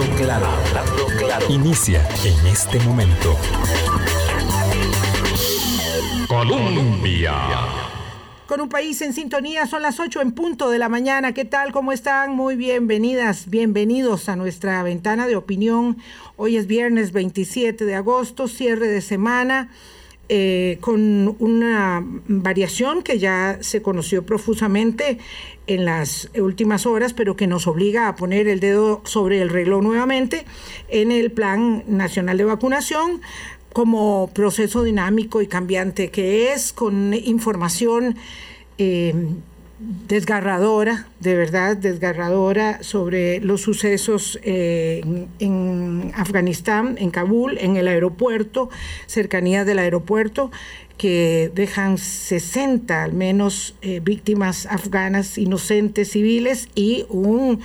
Hablando claro. Inicia en este momento. Colombia. Con un país en sintonía, son las 8 en punto de la mañana. ¿Qué tal? ¿Cómo están? Muy bienvenidas, bienvenidos a nuestra ventana de opinión. Hoy es viernes 27 de agosto, cierre de semana. Eh, con una variación que ya se conoció profusamente en las últimas horas, pero que nos obliga a poner el dedo sobre el reloj nuevamente en el Plan Nacional de Vacunación como proceso dinámico y cambiante que es, con información eh, desgarradora, de verdad desgarradora, sobre los sucesos eh, en, Afganistán, en Kabul, en el aeropuerto, cercanías del aeropuerto, que dejan 60 al menos eh, víctimas afganas inocentes civiles y un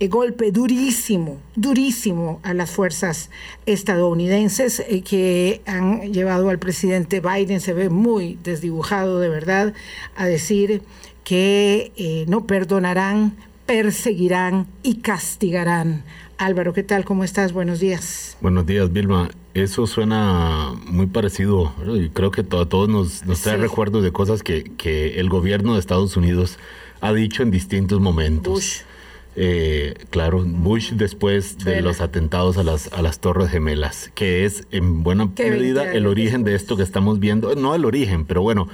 eh, golpe durísimo, durísimo a las fuerzas estadounidenses que han llevado al presidente Biden, se ve muy desdibujado de verdad, a decir que eh, no perdonarán, perseguirán y castigarán. Álvaro, ¿qué tal? ¿Cómo estás? Buenos días. Buenos días, Vilma. Eso suena muy parecido y creo que a todos nos, nos trae recuerdos de cosas que, que, el gobierno de Estados Unidos ha dicho en distintos momentos. Bush. Eh, claro, Bush después de los atentados a las, a las Torres Gemelas, que es en buena medida el origen de esto que estamos viendo, no el origen, pero bueno,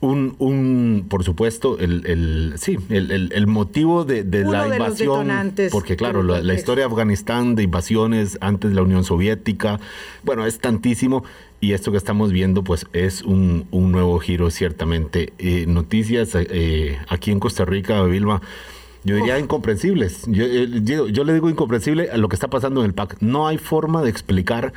un, un por supuesto, el, el sí, el, el, motivo de, de la invasión, porque claro, la, historia de Afganistán, de invasiones antes de la Unión Soviética, bueno, es tantísimo. Y esto que estamos viendo, pues es un, un nuevo giro, ciertamente. Eh, noticias eh, aquí en Costa Rica, Vilma, yo diría incomprensibles. Eh, yo, yo, le digo incomprensible a lo que está pasando en el PAC. No hay forma de explicar,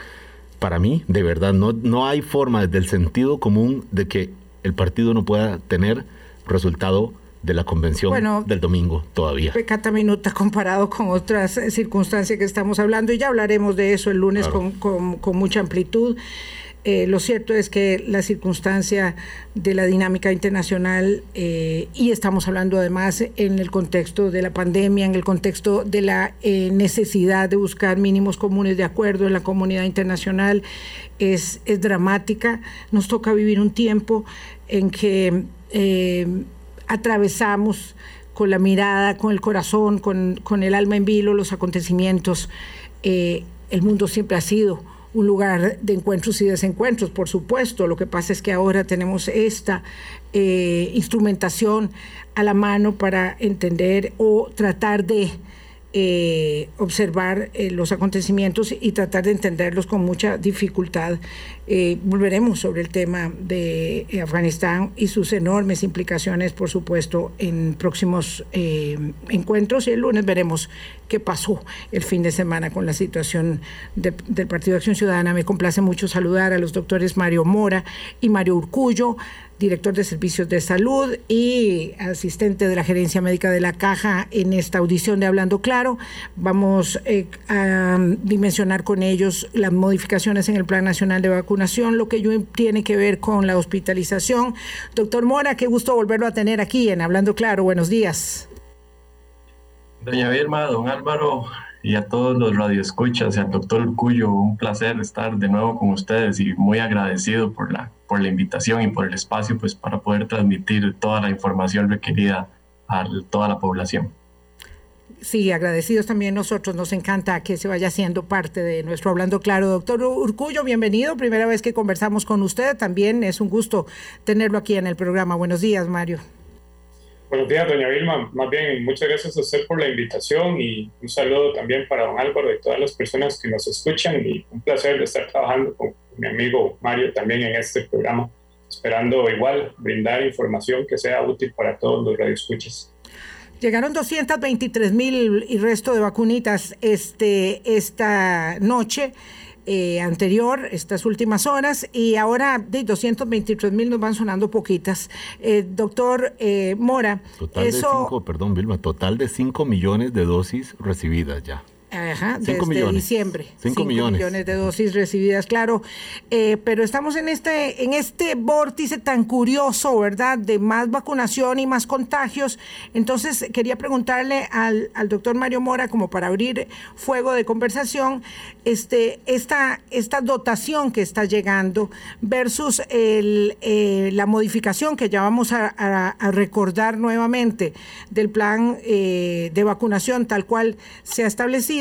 para mí, de verdad, no, no hay forma desde el sentido común de que el partido no pueda tener resultado de la convención del domingo todavía. Pecata minuta comparado con otras circunstancias que estamos hablando y ya hablaremos de eso el lunes con, con, mucha amplitud. Eh, lo cierto es que la circunstancia de la dinámica internacional, eh, y estamos hablando además en el contexto de la pandemia, en el contexto de la eh, necesidad de buscar mínimos comunes de acuerdo en la comunidad internacional, es, es dramática. Nos toca vivir un tiempo en que atravesamos con la mirada, con el corazón, con, con el alma en vilo los acontecimientos. el mundo siempre ha sido un lugar de encuentros y desencuentros, por supuesto. Lo que pasa es que ahora tenemos esta eh, instrumentación a la mano para entender o tratar de eh, observar eh, los acontecimientos y tratar de entenderlos con mucha dificultad. Eh, volveremos sobre el tema de Afganistán y sus enormes implicaciones, por supuesto, en próximos encuentros y el lunes veremos qué pasó el fin de semana con la situación del Partido de Acción Ciudadana. Me complace mucho saludar a los doctores Mario Mora y Mario Urcullo director de Servicios de Salud y asistente de la Gerencia Médica de la Caja en esta audición de Hablando Claro. Vamos eh, a dimensionar con ellos las modificaciones en el Plan Nacional de Vacunación, lo que tiene que ver con la hospitalización. Doctor Mora, qué gusto volverlo a tener aquí en Hablando Claro. Buenos días. Doña Vilma, don Álvaro, y a todos los radioescuchas y al doctor Cuyo, un placer estar de nuevo con ustedes y muy agradecido por la, por la invitación y por el espacio pues, para poder transmitir toda la información requerida a toda la población. Sí, agradecidos también nosotros, nos encanta que se vaya haciendo parte de nuestro Hablando Claro. Doctor Urcullo, bienvenido, primera vez que conversamos con usted, también es un gusto tenerlo aquí en el programa. Buenos días, Mario. Buenos días, doña Vilma. Más bien, muchas gracias a usted por la invitación y un saludo también para don Álvaro y todas las personas que nos escuchan y un placer de estar trabajando con mi amigo Mario también en este programa, esperando igual brindar información que sea útil para todos los radioescuchas. Llegaron 223 mil y resto de vacunitas este, esta noche. Eh, anterior, estas últimas horas, y ahora de 223 mil nos van sonando poquitas. Eh, doctor eh, Mora, total eso... De cinco, perdón, Vilma, total de 5 millones de dosis recibidas ya. Ajá, desde diciembre. 5 millones. millones. de dosis recibidas, claro. Eh, pero estamos en este, en este vórtice tan curioso, ¿verdad? De más vacunación y más contagios. Entonces, quería preguntarle al, doctor Mario Mora, como para abrir fuego de conversación, este, esta, esta dotación que está llegando versus el, eh, la modificación que ya vamos a, recordar nuevamente del plan eh, de vacunación tal cual se ha establecido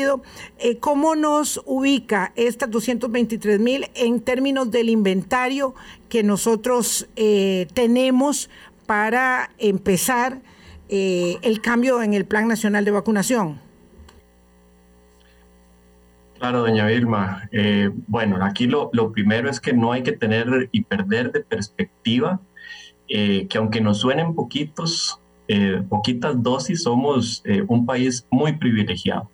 eh, ¿cómo nos ubica estas 223 mil en términos del inventario que nosotros eh, tenemos para empezar eh, el cambio en el Plan Nacional de Vacunación? Claro, doña Vilma. bueno, aquí lo, primero es que no hay que tener y perder de perspectiva que aunque nos suenen poquitos, poquitas dosis, somos un país muy privilegiado.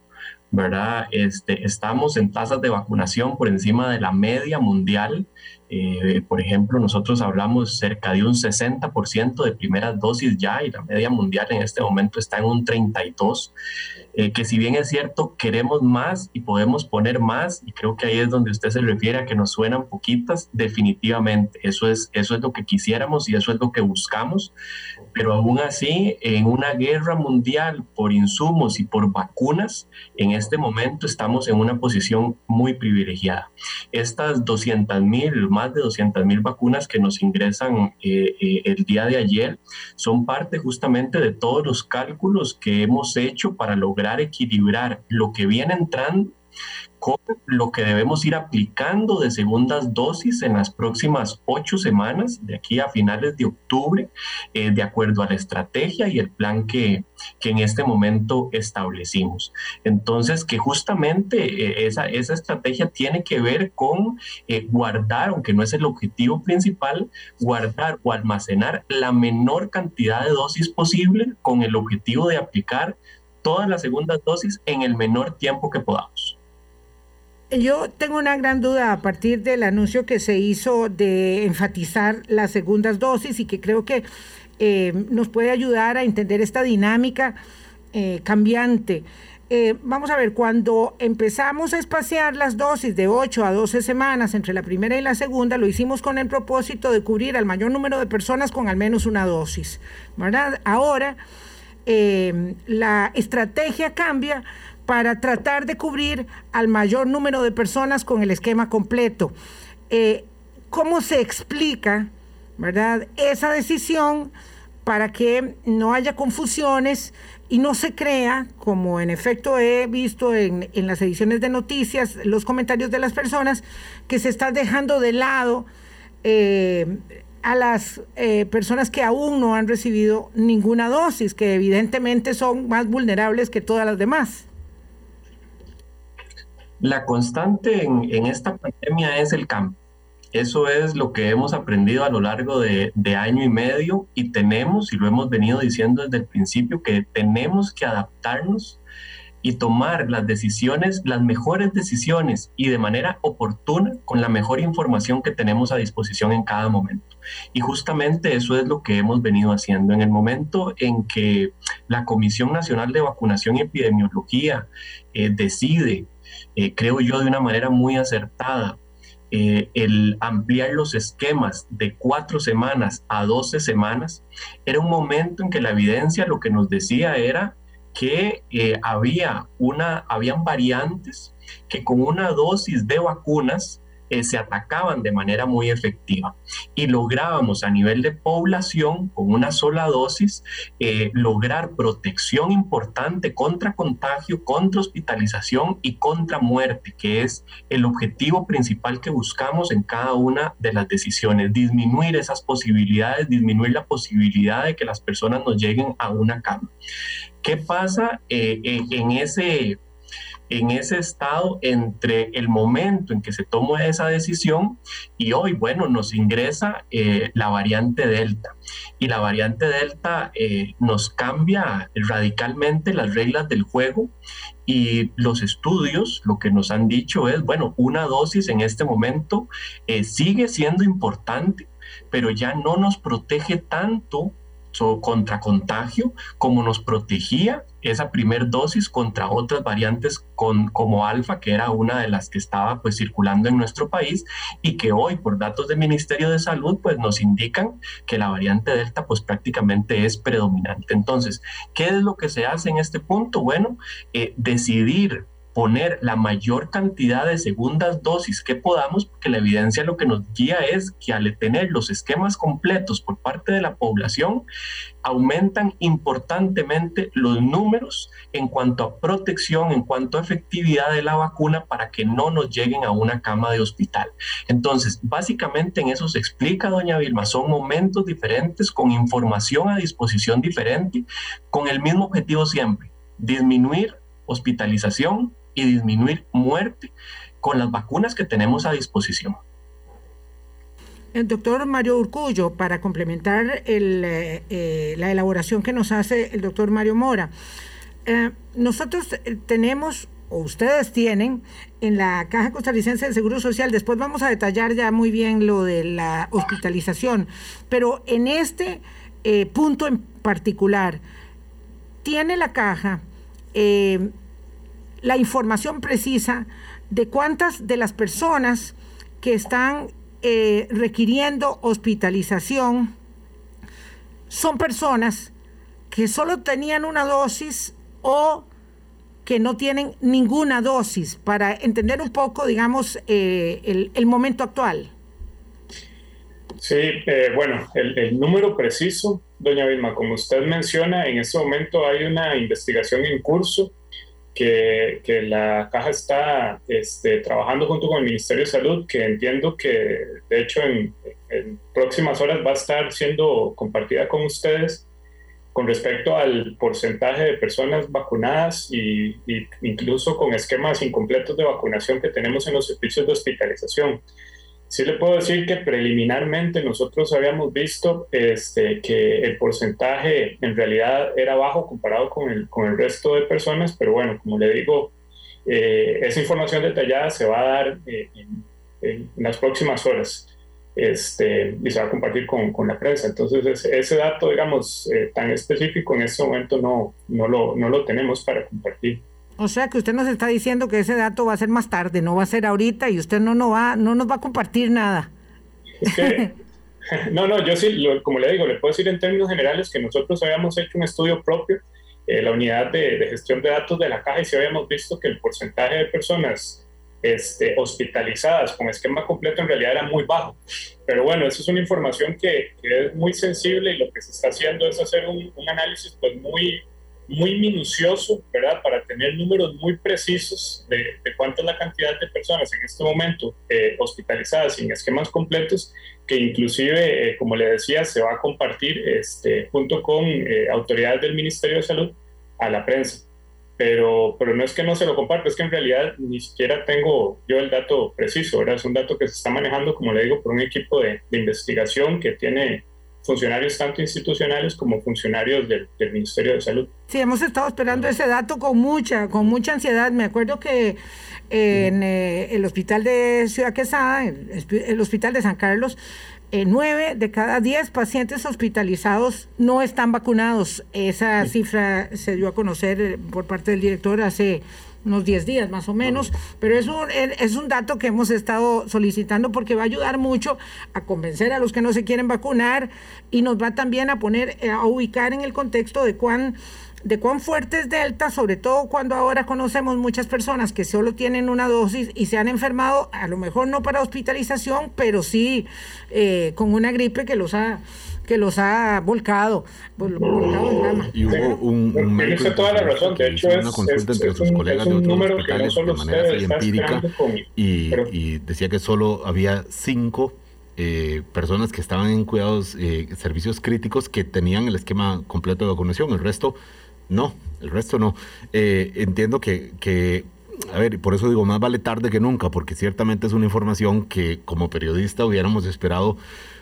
¿Verdad? Este, estamos en tasas de vacunación por encima de la media mundial. Eh, por ejemplo, nosotros hablamos cerca de un 60% de primeras dosis ya y la media mundial en este momento está en un 32%. Eh, que si bien es cierto, queremos más y podemos poner más, y creo que ahí es donde usted se refiere a que nos suenan poquitas, definitivamente, eso es, eso es lo que quisiéramos y eso es lo que buscamos, pero aún así, en una guerra mundial por insumos y por vacunas, en este momento estamos en una posición muy privilegiada. Estas 200 mil, más de 200 mil vacunas que nos ingresan eh, eh, el día de ayer, son parte justamente de todos los cálculos que hemos hecho para lograr equilibrar lo que viene entrando con lo que debemos ir aplicando de segundas dosis en las próximas ocho semanas, de aquí a finales de octubre, eh, de acuerdo a la estrategia y el plan que, que en este momento establecimos. Entonces, que justamente eh, esa, esa estrategia tiene que ver con eh, guardar, aunque no es el objetivo principal, guardar o almacenar la menor cantidad de dosis posible con el objetivo de aplicar todas las segundas dosis en el menor tiempo que podamos. Yo tengo una gran duda a partir del anuncio que se hizo de enfatizar las segundas dosis y que creo que eh, nos puede ayudar a entender esta dinámica eh, cambiante. Eh, vamos a ver, cuando empezamos a espaciar las dosis de 8 a 12 semanas entre la primera y la segunda, lo hicimos con el propósito de cubrir al mayor número de personas con al menos una dosis. Ahora la estrategia cambia para tratar de cubrir al mayor número de personas con el esquema completo. Eh, ¿Cómo se explica, verdad, esa decisión para que no haya confusiones y no se crea, como en efecto he visto en, las ediciones de noticias, los comentarios de las personas, que se está dejando de lado eh, a las eh, personas que aún no han recibido ninguna dosis, que evidentemente son más vulnerables que todas las demás. La constante en, esta pandemia es el cambio. Eso es lo que hemos aprendido a lo largo de, año y medio y tenemos, y lo hemos venido diciendo desde el principio, que tenemos que adaptarnos y tomar las decisiones, las mejores decisiones y de manera oportuna con la mejor información que tenemos a disposición en cada momento. Y justamente eso es lo que hemos venido haciendo. En el momento en que la Comisión Nacional de Vacunación y Epidemiología eh, decide, eh, creo yo, de una manera muy acertada, eh, el ampliar los esquemas de cuatro semanas a doce semanas, era un momento en que la evidencia lo que nos decía era que eh, había una, habían variantes que con una dosis de vacunas eh, se atacaban de manera muy efectiva y lográbamos a nivel de población con una sola dosis eh, lograr protección importante contra contagio, contra hospitalización y contra muerte, que es el objetivo principal que buscamos en cada una de las decisiones, disminuir esas posibilidades, disminuir la posibilidad de que las personas nos lleguen a una cama. ¿Qué pasa eh, en ese en ese estado entre el momento en que se tomó esa decisión y hoy, bueno, nos ingresa eh, la variante Delta. Y la variante Delta eh, nos cambia radicalmente las reglas del juego y los estudios lo que nos han dicho es, bueno, una dosis en este momento eh, sigue siendo importante, pero ya no nos protege tanto contra contagio como nos protegía esa primer dosis contra otras variantes con, como alfa, que era una de las que estaba pues circulando en nuestro país y que hoy por datos del Ministerio de Salud pues nos indican que la variante delta pues prácticamente es predominante. Entonces, ¿qué es lo que se hace en este punto? Bueno, eh, decidir poner la mayor cantidad de segundas dosis que podamos, porque la evidencia lo que nos guía es que al tener los esquemas completos por parte de la población, aumentan importantemente los números en cuanto a protección, en cuanto a efectividad de la vacuna para que no nos lleguen a una cama de hospital. Entonces, básicamente en eso se explica, doña Vilma, son momentos diferentes, con información a disposición diferente, con el mismo objetivo siempre, disminuir hospitalización, y disminuir muerte con las vacunas que tenemos a disposición. El doctor Mario Urcullo, para complementar eh, eh, la elaboración que nos hace el doctor Mario Mora, eh, nosotros tenemos, o ustedes tienen, en la Caja Costarricense de Seguro Social, después vamos a detallar ya muy bien lo de la hospitalización, pero en este punto en particular, tiene la caja la información precisa de cuántas de las personas que están eh, requiriendo hospitalización son personas que solo tenían una dosis o que no tienen ninguna dosis, para entender un poco, digamos, eh, el, momento actual. Sí, eh, bueno, el, el, número preciso, doña Vilma, como usted menciona, en este momento hay una investigación en curso que, la caja está este, trabajando junto con el Ministerio de Salud, que entiendo que de hecho en, próximas horas va a estar siendo compartida con ustedes con respecto al porcentaje de personas vacunadas y, y, incluso con esquemas incompletos de vacunación que tenemos en los servicios de hospitalización. Sí le puedo decir que preliminarmente nosotros habíamos visto este, que el porcentaje en realidad era bajo comparado con el, con el resto de personas, pero bueno, como le digo, eh, esa información detallada se va a dar eh, en, las próximas horas este, y se va a compartir con, con la prensa. Entonces ese, dato, digamos, eh, tan específico en este momento no, no, lo, no lo tenemos para compartir. O sea que usted nos está diciendo que ese dato va a ser más tarde, no va a ser ahorita y usted no, no, va, no nos va a compartir nada. no, no, yo sí, como le digo, le puedo decir en términos generales que nosotros habíamos hecho un estudio propio, eh, la unidad de, gestión de datos de la caja, y sí habíamos visto que el porcentaje de personas este, hospitalizadas con esquema completo en realidad era muy bajo. Pero bueno, eso es una información que, es muy sensible y lo que se está haciendo es hacer un, un análisis pues muy muy minucioso, ¿verdad? Para tener números muy precisos de, de cuánta es la cantidad de personas en este momento eh, hospitalizadas sin esquemas completos, que inclusive, eh, como le decía, se va a compartir este, junto con eh, autoridades del Ministerio de Salud a la prensa. Pero, pero no es que no se lo comparto, es que en realidad ni siquiera tengo yo el dato preciso, ¿verdad? Es un dato que se está manejando, como le digo, por un equipo de, de investigación que tiene funcionarios tanto institucionales como funcionarios del, Ministerio de Salud. Sí, hemos estado esperando ese dato con mucha, con mucha ansiedad. Me acuerdo que en eh, el hospital de Ciudad Quesada, el, hospital de San Carlos, eh, nueve de cada diez pacientes hospitalizados no están vacunados. Esa cifra se dio a conocer eh, por parte del director hace unos 10 días más o menos, pero es un, es un dato que hemos estado solicitando porque va a ayudar mucho a convencer a los que no se quieren vacunar y nos va también a poner, eh, a ubicar en el contexto de cuán de cuán fuerte es Delta, sobre todo cuando ahora conocemos muchas personas que solo tienen una dosis y se han enfermado, a lo mejor no para hospitalización, pero sí eh, con una gripe que los ha que los ha volcado, volcado en drama. Y hubo un, un médico toda la razón. De hecho, es, una consulta entre sus colegas de otros hospitales no de manera así empírica y, y, decía que solo había cinco eh, personas que estaban en cuidados, eh, servicios críticos que tenían el esquema completo de vacunación. El resto no, el resto no. Eh, entiendo que, que a ver, por eso digo, más vale tarde que nunca, porque ciertamente es una información que como periodista hubiéramos esperado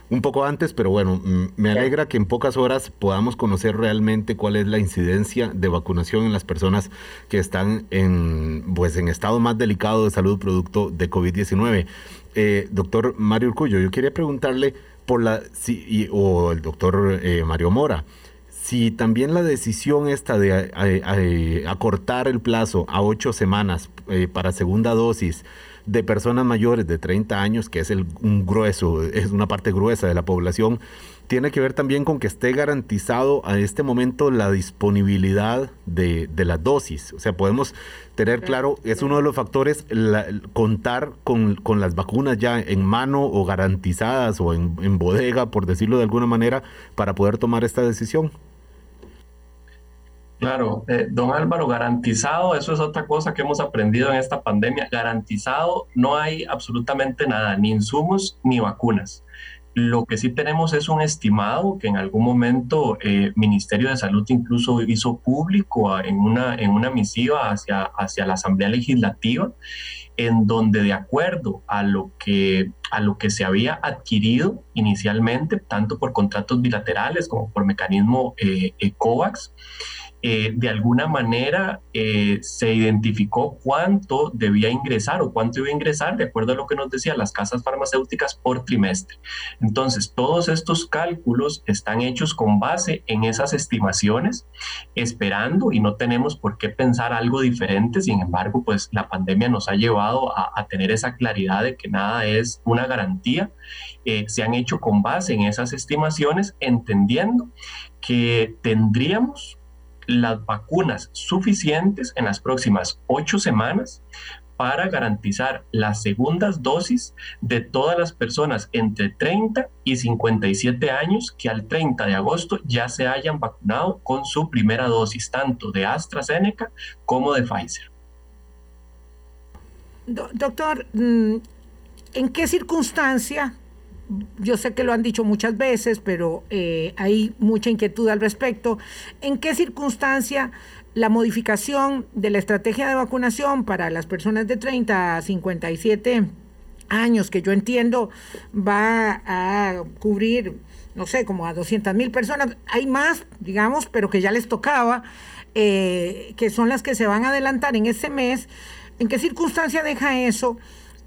un poco antes, pero bueno, me alegra que en pocas horas podamos conocer realmente cuál es la incidencia de vacunación en las personas que están en, pues, en estado más delicado de salud producto de COVID-19. Eh, doctor Mario Urcullo, yo quería preguntarle por la, si, o el doctor eh, Mario Mora, si también la decisión esta de acortar el plazo a ocho semanas para segunda dosis de personas mayores de 30 años, que es el, un grueso, es una parte gruesa de la población, tiene que ver también con que esté garantizado a este momento la disponibilidad de, la dosis. O sea, podemos tener claro, es uno de los factores, contar con, las vacunas ya en mano o garantizadas o en, en bodega, por decirlo de alguna manera, para poder tomar esta decisión. Claro, eh, don Álvaro, garantizado, eso es otra cosa que hemos aprendido en esta pandemia, garantizado no hay absolutamente nada, ni insumos ni vacunas. Lo que sí tenemos es un estimado que en algún momento el eh, Ministerio de Salud incluso hizo público en una, en una misiva hacia, hacia la Asamblea Legislativa, en donde de acuerdo a lo, que, a lo que se había adquirido inicialmente, tanto por contratos bilaterales como por mecanismo eh, COVAX, eh, de alguna manera eh, se identificó cuánto debía ingresar o cuánto iba a ingresar de acuerdo a lo que nos decían las casas farmacéuticas por trimestre. Entonces, todos estos cálculos están hechos con base en esas estimaciones, esperando y no tenemos por qué pensar algo diferente. Sin embargo, pues la pandemia nos ha llevado a, tener esa claridad de que nada es una garantía. Eh, se han hecho con base en esas estimaciones, entendiendo que tendríamos las vacunas suficientes en las próximas ocho semanas para garantizar las segundas dosis de todas las personas entre 30 y 57 años que al 30 de agosto ya se hayan vacunado con su primera dosis, tanto de AstraZeneca como de Pfizer. doctor, mm, ¿en qué circunstancia yo sé que lo han dicho muchas veces, pero eh, hay mucha inquietud al respecto. ¿En qué circunstancia la modificación de la estrategia de vacunación para las personas de 30 a 57 años, que yo entiendo va a cubrir, no sé, como a 200 mil personas, hay más, digamos, pero que ya les tocaba, eh, que son las que se van a adelantar en ese mes, ¿en qué circunstancia deja eso?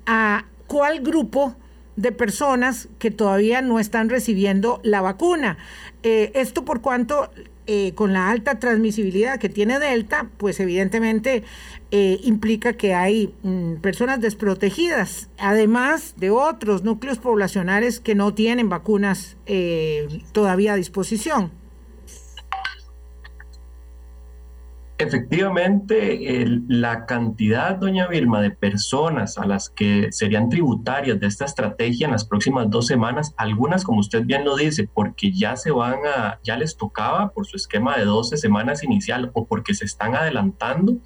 ¿A cuál grupo? De personas que todavía no están recibiendo la vacuna. Eh, esto por cuanto eh, con la alta transmisibilidad que tiene Delta, pues evidentemente eh, implica que hay mm, personas desprotegidas, además de otros núcleos poblacionales que no tienen vacunas todavía a disposición. Efectivamente, la cantidad, doña Vilma, de personas a las que serían tributarias de esta estrategia en las próximas dos semanas, algunas, como usted bien lo dice, porque ya se van a, ya les tocaba por su esquema de 12 semanas inicial o porque se están adelantando,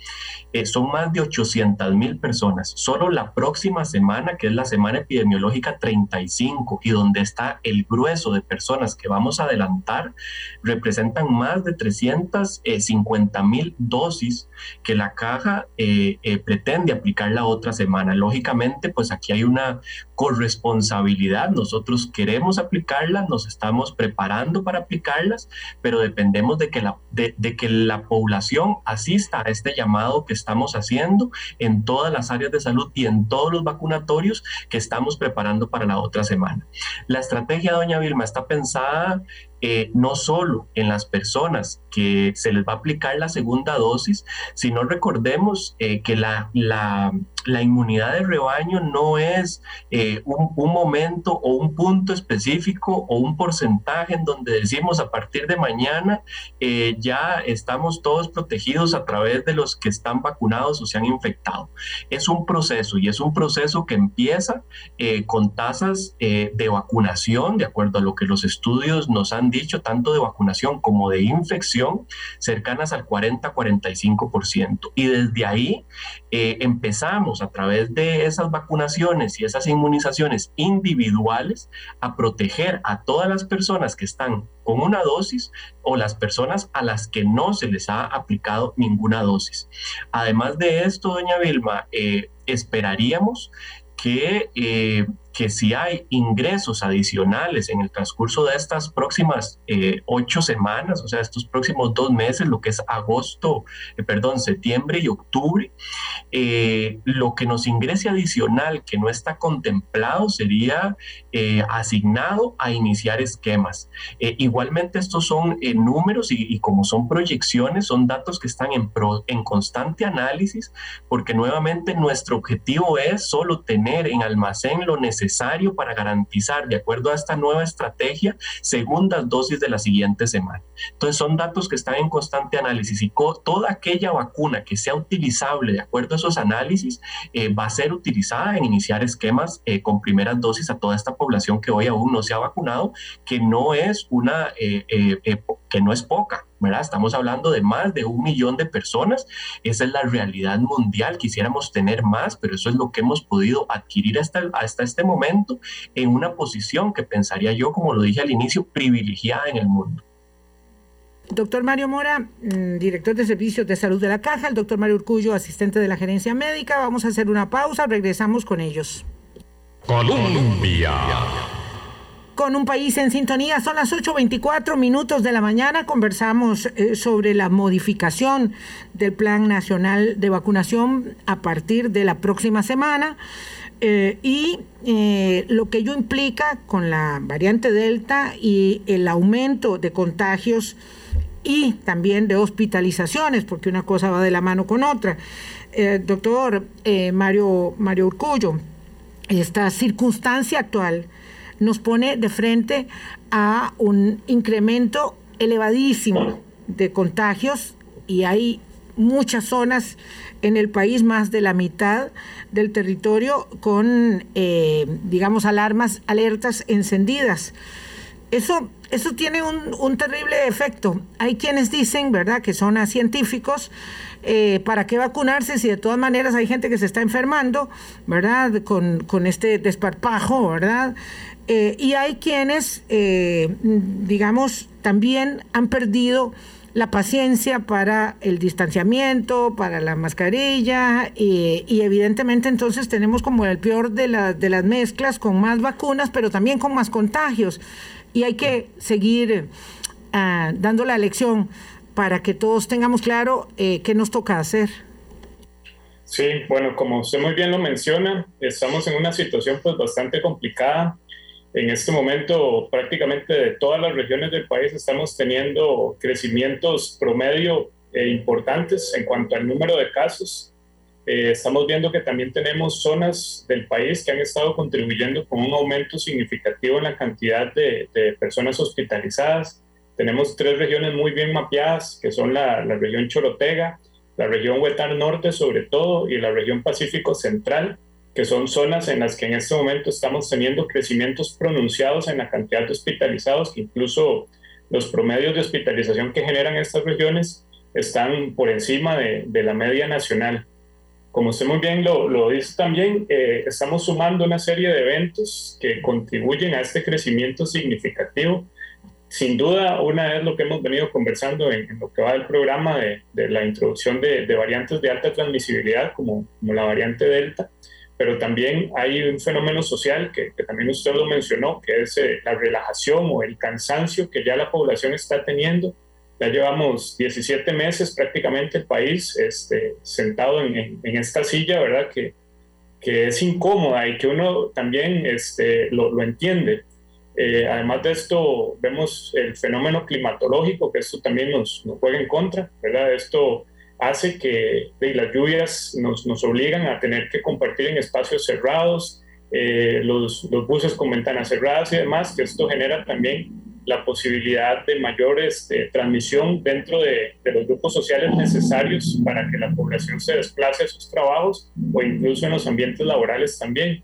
eh, son más de 800 mil personas. Solo la próxima semana, que es la semana epidemiológica 35 y donde está el grueso de personas que vamos a adelantar, representan más de 350 mil dosis que la caja eh, eh, pretende aplicar la otra semana. Lógicamente, pues aquí hay una corresponsabilidad. Nosotros queremos aplicarlas, nos estamos preparando para aplicarlas, pero dependemos de que la, de, que la población asista a este llamado que estamos haciendo en todas las áreas de salud y en todos los vacunatorios que estamos preparando para la otra semana. La estrategia, doña Vilma, está pensada eh, no solo en las personas que se les va a aplicar la segunda dosis, sino recordemos eh, que la, la, la, inmunidad de rebaño no es eh, un, un, momento o un punto específico o un porcentaje en donde decimos a partir de mañana ya estamos todos protegidos a través de los que están vacunados o se han infectado. Es un proceso y es un proceso que empieza con tasas de vacunación, de acuerdo a lo que los estudios nos han dicho, tanto de vacunación como de infección, cercanas al 40-45%. Y desde ahí eh, empezamos a través de esas vacunaciones y esas inmunizaciones individuales a proteger a todas las personas que están con una dosis o las personas a las que no se les ha aplicado ninguna dosis. Además de esto, doña Vilma, eh, esperaríamos que eh, que si hay ingresos adicionales en el transcurso de estas próximas eh, ocho semanas, o sea, estos próximos dos meses, lo que es agosto, eh, perdón, septiembre y octubre, eh, lo que nos ingrese adicional que no está contemplado sería asignado a iniciar esquemas. igualmente, estos son números y, como son proyecciones, son datos que están en, en constante análisis, porque nuevamente nuestro objetivo es solo tener en almacén lo necesario para garantizar, de acuerdo a esta nueva estrategia, segundas dosis de la siguiente semana. Entonces son datos que están en constante análisis y toda aquella vacuna que sea utilizable de acuerdo a esos análisis eh, va a ser utilizada en iniciar esquemas eh, con primeras dosis a toda esta población que hoy aún no se ha vacunado, que no es una, eh, que no es poca. Estamos hablando de más de un millón de personas. Esa es la realidad mundial. Quisiéramos tener más, pero eso es lo que hemos podido adquirir hasta, hasta este momento en una posición que pensaría yo, como lo dije al inicio, privilegiada en el mundo. Doctor Mario Mora, mm, director de Servicios de Salud de la Caja, el doctor Mario Urcullo, asistente de la Gerencia Médica. Vamos a hacer una pausa, regresamos con ellos. Colombia con un país en sintonía. Son las 8.24 minutos de la mañana. Conversamos eh, sobre la modificación del Plan Nacional de Vacunación a partir de la próxima semana. Eh, y eh, lo que ello implica con la variante Delta y el aumento de contagios y también de hospitalizaciones, porque una cosa va de la mano con otra. doctor Mario, Mario Urcullo, esta circunstancia actual nos pone de frente a un incremento elevadísimo de contagios y hay muchas zonas en el país, más de la mitad del territorio, con, eh, digamos, alarmas, alertas encendidas. Eso, eso tiene un, un, terrible efecto. Hay quienes dicen, ¿verdad?, que son científicos, eh, ¿para qué vacunarse si de todas maneras hay gente que se está enfermando, ¿verdad?, con, con este desparpajo, ¿verdad? Eh, y hay quienes, eh, digamos, también han perdido la paciencia para el distanciamiento, para la mascarilla y, evidentemente entonces tenemos como el peor de, de las mezclas con más vacunas, pero también con más contagios. Y hay que seguir ah, dando la lección para que todos tengamos claro eh, qué nos toca hacer. Sí, bueno, como usted muy bien lo menciona, estamos en una situación pues bastante complicada en este momento prácticamente de todas las regiones del país estamos teniendo crecimientos promedio eh, importantes en cuanto al número de casos. Eh, estamos viendo que también tenemos zonas del país que han estado contribuyendo con un aumento significativo en la cantidad de, personas hospitalizadas. Tenemos tres regiones muy bien mapeadas, que son la, la región Chorotega, la región Huetar Norte sobre todo y la región Pacífico Central que son zonas en las que en este momento estamos teniendo crecimientos pronunciados en la cantidad de hospitalizados, que incluso los promedios de hospitalización que generan estas regiones están por encima de, la media nacional. Como usted muy bien lo, dice también, eh, estamos sumando una serie de eventos que contribuyen a este crecimiento significativo. Sin duda, una es lo que hemos venido conversando en, lo que va del programa de, la introducción de, variantes de alta transmisibilidad, como, como la variante Delta, pero también hay un fenómeno social que, también usted lo mencionó, que es eh, la relajación o el cansancio que ya la población está teniendo. Ya llevamos 17 meses prácticamente el país este, sentado en, en, esta silla, ¿verdad? Que, que es incómoda y que uno también este, lo, lo entiende. Eh, además de esto, vemos el fenómeno climatológico, que esto también nos, nos juega en contra, ¿verdad? Esto hace que las lluvias nos, nos, obligan a tener que compartir en espacios cerrados, eh, los, los, buses con ventanas cerradas y demás, que esto genera también la posibilidad de mayor este, transmisión dentro de, de, los grupos sociales necesarios para que la población se desplace a sus trabajos o incluso en los ambientes laborales también.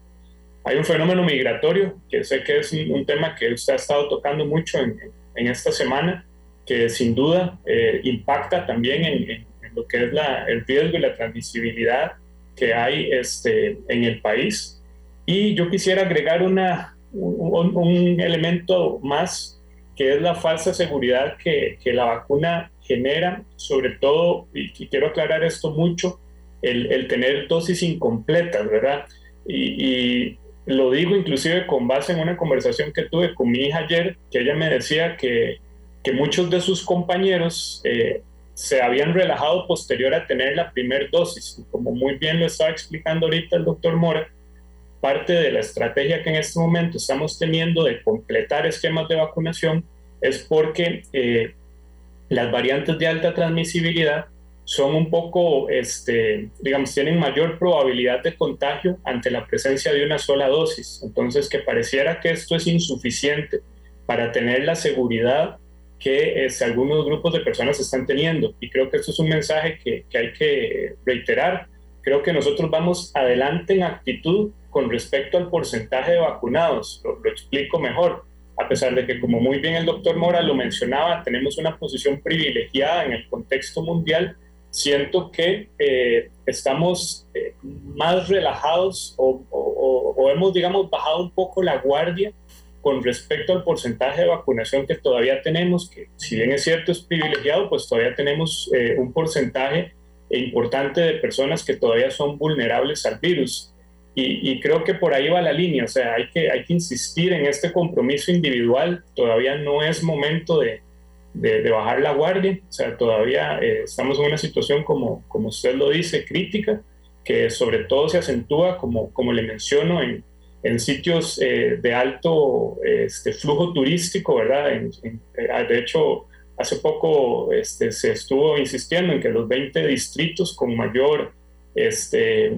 Hay un fenómeno migratorio, que sé que es un, tema que usted ha estado tocando mucho en, en esta semana, que sin duda eh, impacta también en, lo que es la, el riesgo y la transmisibilidad que hay este, en el país. Y yo quisiera agregar una, un, elemento más, que es la falsa seguridad que, que, la vacuna genera, sobre todo, y, quiero aclarar esto mucho, el, el, tener dosis incompletas, ¿verdad? Y, y lo digo inclusive con base en una conversación que tuve con mi hija ayer, que ella me decía que, que muchos de sus compañeros eh, se habían relajado posterior a tener la primera dosis. Como muy bien lo estaba explicando ahorita el doctor Mora, parte de la estrategia que en este momento estamos teniendo de completar esquemas de vacunación es porque eh, las variantes de alta transmisibilidad son un poco, este, digamos, tienen mayor probabilidad de contagio ante la presencia de una sola dosis. Entonces, que pareciera que esto es insuficiente para tener la seguridad que este, algunos grupos de personas están teniendo. Y creo que esto es un mensaje que, que hay que reiterar. Creo que nosotros vamos adelante en actitud con respecto al porcentaje de vacunados. Lo, explico mejor a pesar de que, como muy bien el doctor Mora lo mencionaba, tenemos una posición privilegiada en el contexto mundial, siento que eh, estamos eh, más relajados o, hemos, digamos, bajado un poco la guardia con respecto al porcentaje de vacunación que todavía tenemos, que si bien es cierto es privilegiado, pues todavía tenemos eh, un porcentaje importante de personas que todavía son vulnerables al virus. Y, y, creo que por ahí va la línea, o sea, hay que, hay que insistir en este compromiso individual, todavía no es momento de, de, bajar la guardia. O sea, todavía eh, estamos en una situación, como, como usted lo dice, crítica, que sobre todo se acentúa, como, como le menciono, en, en sitios eh, de alto este, flujo turístico, ¿verdad? En, eh, de hecho, hace poco este, se estuvo insistiendo en que los 20 distritos con mayor, este,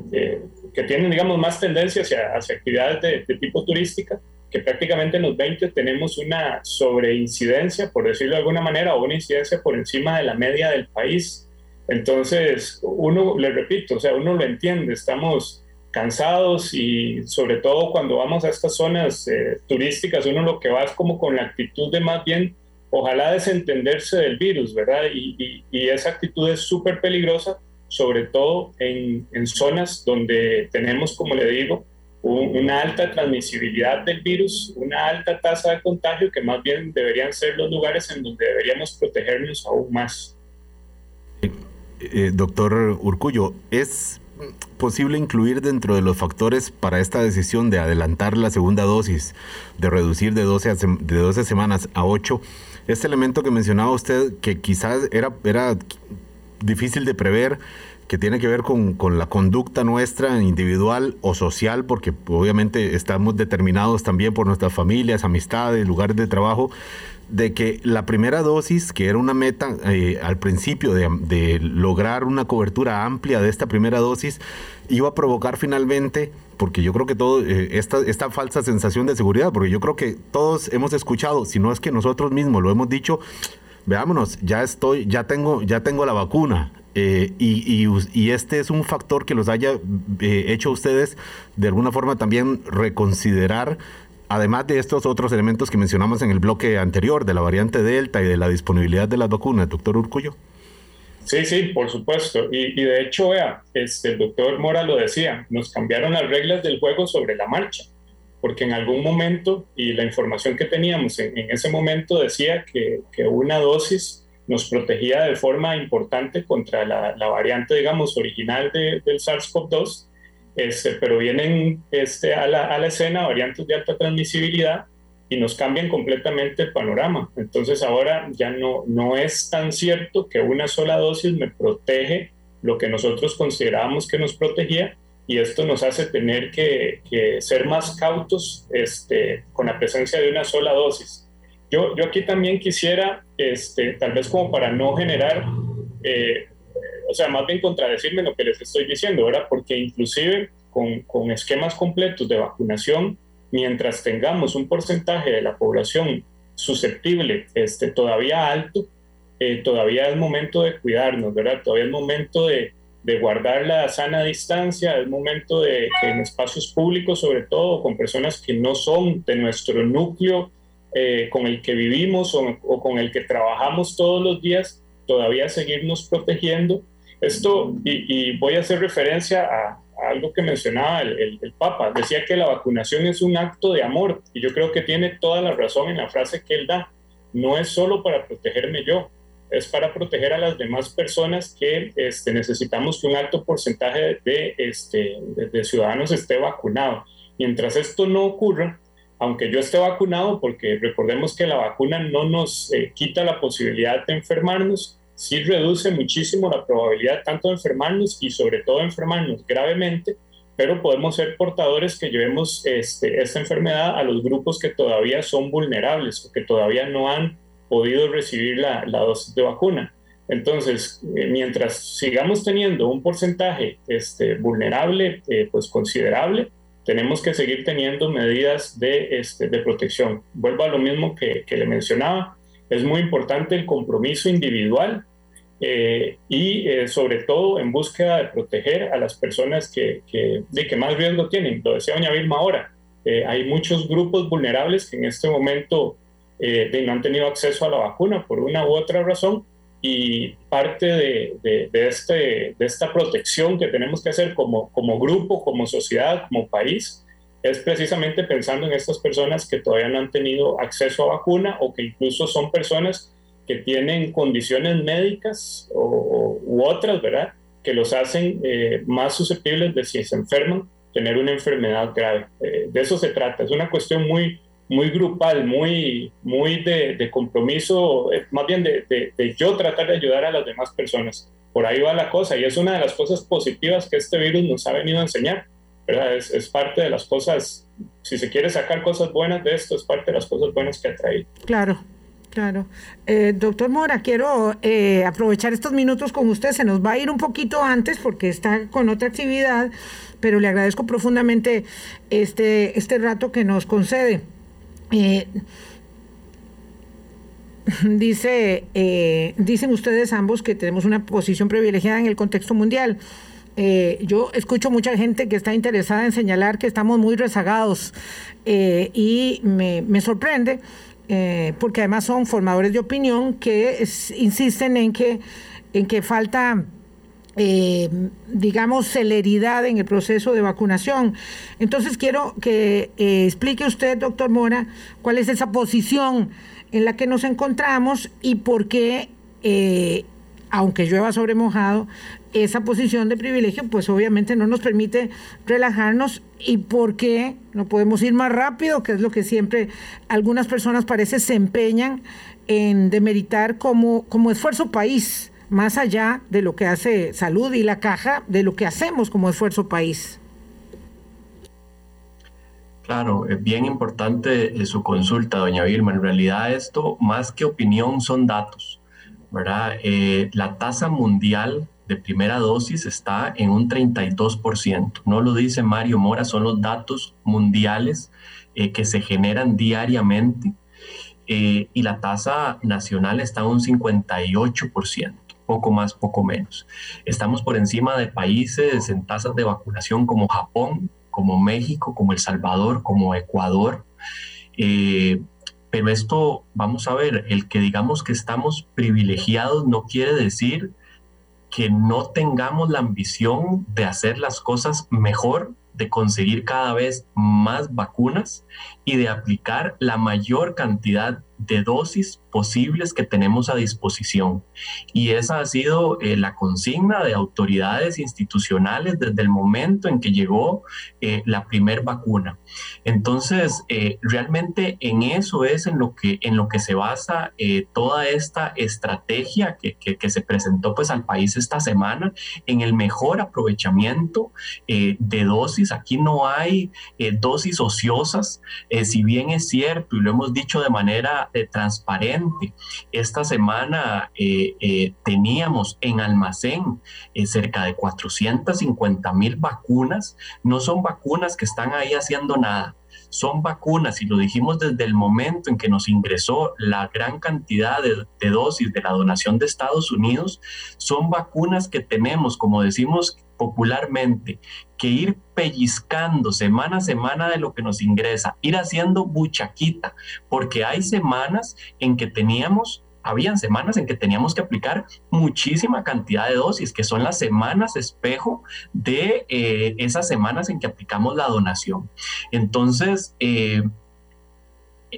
que tienen, digamos, más tendencia hacia, hacia actividades de, de tipo turística, que prácticamente en los 20 tenemos una sobreincidencia, por decirlo de alguna manera, o una incidencia por encima de la media del país. Entonces, uno, le repito, o sea, uno lo entiende, estamos cansados y sobre todo cuando vamos a estas zonas eh, turísticas, uno lo que va es como con la actitud de más bien, ojalá desentenderse del virus, ¿verdad? Y, y, esa actitud es súper peligrosa, sobre todo en, en zonas donde tenemos, como le digo, una alta transmisibilidad del virus, una alta tasa de contagio, que más bien deberían ser los lugares en donde deberíamos protegernos aún más. Eh, eh, doctor Urcullo, ¿es posible incluir dentro de los factores para esta decisión de adelantar la segunda dosis, de reducir de 12, de 12 semanas a 8, este elemento que mencionaba usted, que quizás era, era difícil de prever, que tiene que ver con, con, la conducta nuestra individual o social, porque obviamente estamos determinados también por nuestras familias, amistades, lugares de trabajo, de que la primera dosis, que era una meta eh, al principio de, lograr una cobertura amplia de esta primera dosis, iba a provocar finalmente, porque yo creo que todo, eh, esta, esta falsa sensación de seguridad, porque yo creo que todos hemos escuchado, si no es que nosotros mismos lo hemos dicho, veámonos, ya estoy, ya tengo, ya tengo la vacuna, eh, y, y, este es un factor que los haya hecho ustedes de alguna forma también reconsiderar, además de estos otros elementos que mencionamos en el bloque anterior, de la variante Delta y de la disponibilidad de las vacunas, doctor Urcullo. Sí, sí, por supuesto. Y, de hecho, vea, este, el doctor Mora lo decía, nos cambiaron las reglas del juego sobre la marcha, porque en algún momento, y la información que teníamos en, ese momento decía que, una dosis nos protegía de forma importante contra la, variante, digamos, original del SARS-CoV-2, este, pero vienen este, a, la, a la escena variantes de alta transmisibilidad y nos cambian completamente el panorama. Entonces ahora ya no, no es tan cierto que una sola dosis me protege lo que nosotros considerábamos que nos protegía y esto nos hace tener que, que ser más cautos este, con la presencia de una sola dosis. Yo, yo aquí también quisiera, este, tal vez como para no generar, eh, o sea, más bien contradecirme lo que les estoy diciendo, ¿verdad? Porque inclusive con, con esquemas completos de vacunación, mientras tengamos un porcentaje de la población susceptible este, todavía alto, eh, todavía es momento de cuidarnos, ¿verdad? Todavía es momento de, de, guardar la sana distancia, es momento de en espacios públicos, sobre todo con personas que no son de nuestro núcleo eh, con el que vivimos o, con el que trabajamos todos los días, todavía seguirnos protegiendo. Esto, y, voy a hacer referencia a, algo que mencionaba el, Papa, decía que la vacunación es un acto de amor, y yo creo que tiene toda la razón en la frase que él da. No es solo para protegerme yo, es para proteger a las demás personas que este, necesitamos que un alto porcentaje de, este, de ciudadanos esté vacunado. Mientras esto no ocurra, aunque yo esté vacunado, porque recordemos que la vacuna no nos eh, quita la posibilidad de enfermarnos, sí reduce muchísimo la probabilidad tanto de enfermarnos y sobre todo de enfermarnos gravemente, pero podemos ser portadores que llevemos este, esta enfermedad a los grupos que todavía son vulnerables o que todavía no han podido recibir la, la dosis de vacuna. Entonces, eh, mientras sigamos teniendo un porcentaje este, vulnerable, eh, pues considerable, tenemos que seguir teniendo medidas de, este, de protección. Vuelvo a lo mismo que, que, le mencionaba, es muy importante el compromiso individual eh, y sobre todo en búsqueda de proteger a las personas que, que, de que más riesgo tienen. Lo decía doña Vilma ahora, hay muchos grupos vulnerables que en este momento no han tenido acceso a la vacuna por una u otra razón y parte de, de, este, de esta protección que tenemos que hacer como, como grupo, como sociedad, como país, es precisamente pensando en estas personas que todavía no han tenido acceso a vacuna o que incluso son personas que tienen condiciones médicas o, u otras, ¿verdad? Que los hacen eh, más susceptibles de si se enferman, tener una enfermedad grave. Eh, de eso se trata. Es una cuestión muy, muy grupal, muy, muy de, compromiso, eh, más bien de, de, yo tratar de ayudar a las demás personas. Por ahí va la cosa y es una de las cosas positivas que este virus nos ha venido a enseñar. Es, es parte de las cosas, si se quiere sacar cosas buenas de esto, es parte de las cosas buenas que ha traído. Claro, Claro. Eh, doctor Mora, quiero eh, aprovechar estos minutos con usted. Se nos va a ir un poquito antes porque está con otra actividad, pero le agradezco profundamente este, este rato que nos concede. Eh, dice, eh, dicen ustedes ambos que tenemos una posición privilegiada en el contexto mundial. Eh, yo escucho mucha gente que está interesada en señalar que estamos muy rezagados y me, sorprende porque además son formadores de opinión que insisten en que, en que falta eh, digamos, celeridad en el proceso de vacunación. Entonces quiero que eh, explique usted, doctor Mora, cuál es esa posición en la que nos encontramos y por qué, eh, aunque llueva sobre mojado, esa posición de privilegio, pues obviamente no nos permite relajarnos y por qué no podemos ir más rápido, que es lo que siempre algunas personas parece se empeñan en demeritar como, como esfuerzo país más allá de lo que hace salud y la caja, de lo que hacemos como esfuerzo país. Claro, es bien importante eh, su consulta, doña Vilma. En realidad esto, más que opinión, son datos, ¿verdad? Eh, la tasa mundial de primera dosis está en un 32%. No lo dice Mario Mora, son los datos mundiales eh, que se generan diariamente. y la tasa nacional está en un 58% poco más, poco menos. Estamos por encima de países en tasas de vacunación como Japón, como México, como El Salvador, como Ecuador. Eh, pero esto, vamos a ver, el que digamos que estamos privilegiados no quiere decir que no tengamos la ambición de hacer las cosas mejor, de conseguir cada vez más vacunas y de aplicar la mayor cantidad de dosis posibles que tenemos a disposición. Y esa ha sido eh, la consigna de autoridades institucionales desde el momento en que llegó eh, la primer vacuna. Entonces, eh, realmente en eso es en lo que, en lo que se basa toda esta estrategia que, que, se presentó pues al país esta semana, en el mejor aprovechamiento de dosis. Aquí no hay dosis ociosas, si bien es cierto y lo hemos dicho de manera transparente. Esta semana eh, eh, teníamos en almacén eh, cerca de 450 mil vacunas. No son vacunas que están ahí haciendo nada son vacunas, y lo dijimos desde el momento en que nos ingresó la gran cantidad de, dosis de la donación de Estados Unidos, son vacunas que tenemos, como decimos popularmente, que ir pellizcando semana a semana de lo que nos ingresa, ir haciendo buchaquita, porque hay semanas en que teníamos habían semanas en que teníamos que aplicar muchísima cantidad de dosis, que son las semanas espejo de eh, esas semanas en que aplicamos la donación. Entonces, eh,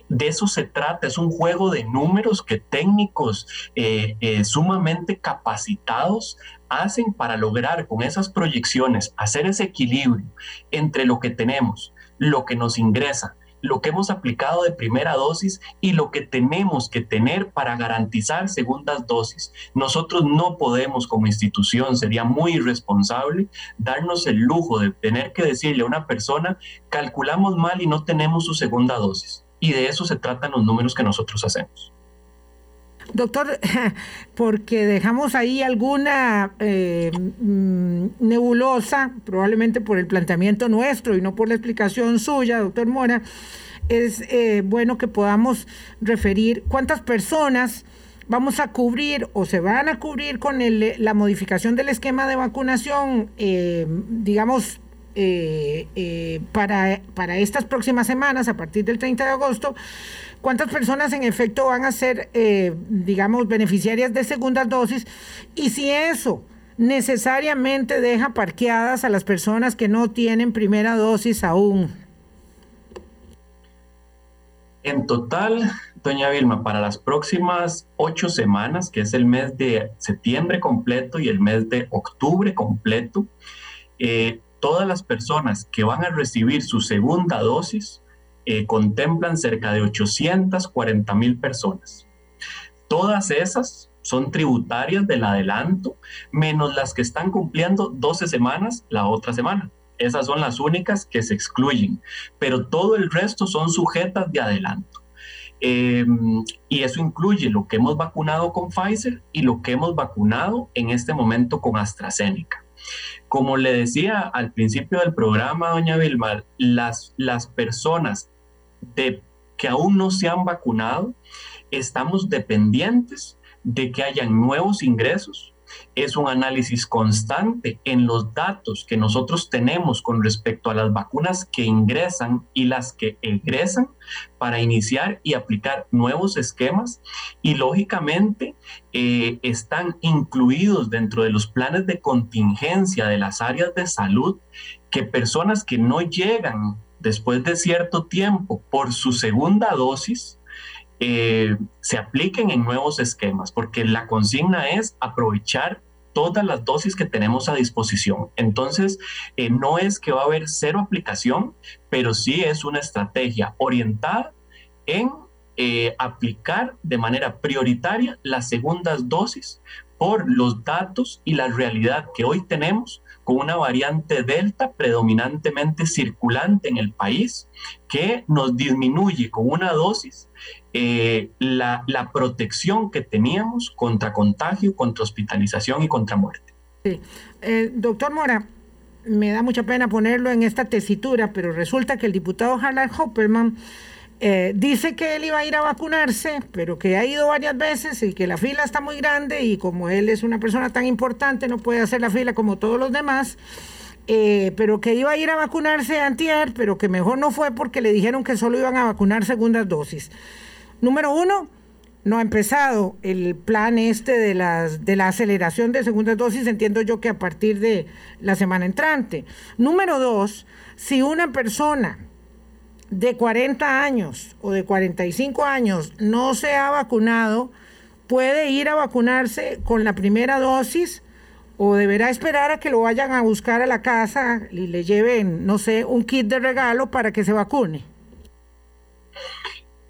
de eso se trata, es un juego de números que técnicos eh, sumamente capacitados hacen para lograr con esas proyecciones hacer ese equilibrio entre lo que tenemos, lo que nos ingresa, lo que hemos aplicado de primera dosis y lo que tenemos que tener para garantizar segundas dosis. Nosotros no podemos como institución, sería muy irresponsable darnos el lujo de tener que decirle a una persona, calculamos mal y no tenemos su segunda dosis. Y de eso se tratan los números que nosotros hacemos. Doctor, porque dejamos ahí alguna eh, mm, nebulosa, probablemente por el planteamiento nuestro y no por la explicación suya, doctor Mora, es eh, bueno que podamos referir cuántas personas vamos a cubrir o se van a cubrir con la modificación del esquema de vacunación, eh, digamos, para, para estas próximas semanas, a partir del 30 de agosto cuántas personas en efecto van a ser, eh, digamos, beneficiarias de segundas dosis y si eso necesariamente deja parqueadas a las personas que no tienen primera dosis aún. En total, doña Vilma, para las próximas ocho semanas, que es el mes de septiembre completo y el mes de octubre completo, eh, todas las personas que van a recibir su segunda dosis eh, contemplan cerca de 840 mil personas. Todas esas son tributarias del adelanto, menos las que están cumpliendo 12 semanas la otra semana. Esas son las únicas que se excluyen, pero todo el resto son sujetas de adelanto. Em, y eso incluye lo que hemos vacunado con Pfizer y lo que hemos vacunado en este momento con AstraZeneca. Como le decía al principio del programa, doña Vilma, las, las personas de que aún no se han vacunado, estamos dependientes de que hayan nuevos ingresos. Es un análisis constante en los datos que nosotros tenemos con respecto a las vacunas que ingresan y las que egresan para iniciar y aplicar nuevos esquemas y lógicamente eh, están incluidos dentro de los planes de contingencia de las áreas de salud que personas que no llegan después de cierto tiempo por su segunda dosis, eh, se apliquen en nuevos esquemas, porque la consigna es aprovechar todas las dosis que tenemos a disposición. Entonces, eh, no es que va a haber cero aplicación, pero sí es una estrategia orientada en eh, aplicar de manera prioritaria las segundas dosis por los datos y la realidad que hoy tenemos con una variante Delta predominantemente circulante en el país que nos disminuye con una dosis eh, la, protección que teníamos contra contagio, contra hospitalización y contra muerte. Sí. Eh, doctor Mora, me da mucha pena ponerlo en esta tesitura, pero resulta que el diputado Harlan Hopperman eh, dice que él iba a ir a vacunarse, pero que ha ido varias veces y que la fila está muy grande y como él es una persona tan importante no puede hacer la fila como todos los demás. Eh, pero que iba a ir a vacunarse antier, pero que mejor no fue porque le dijeron que solo iban a vacunar segundas dosis. Número uno, no ha empezado el plan este de, las, de la aceleración de segundas dosis, entiendo yo que a partir de la semana entrante. Número dos, si una persona de 40 años o de 45 años no se ha vacunado, puede ir a vacunarse con la primera dosis o deberá esperar a que lo vayan a buscar a la casa y le lleven, no sé, un kit de regalo para que se vacune.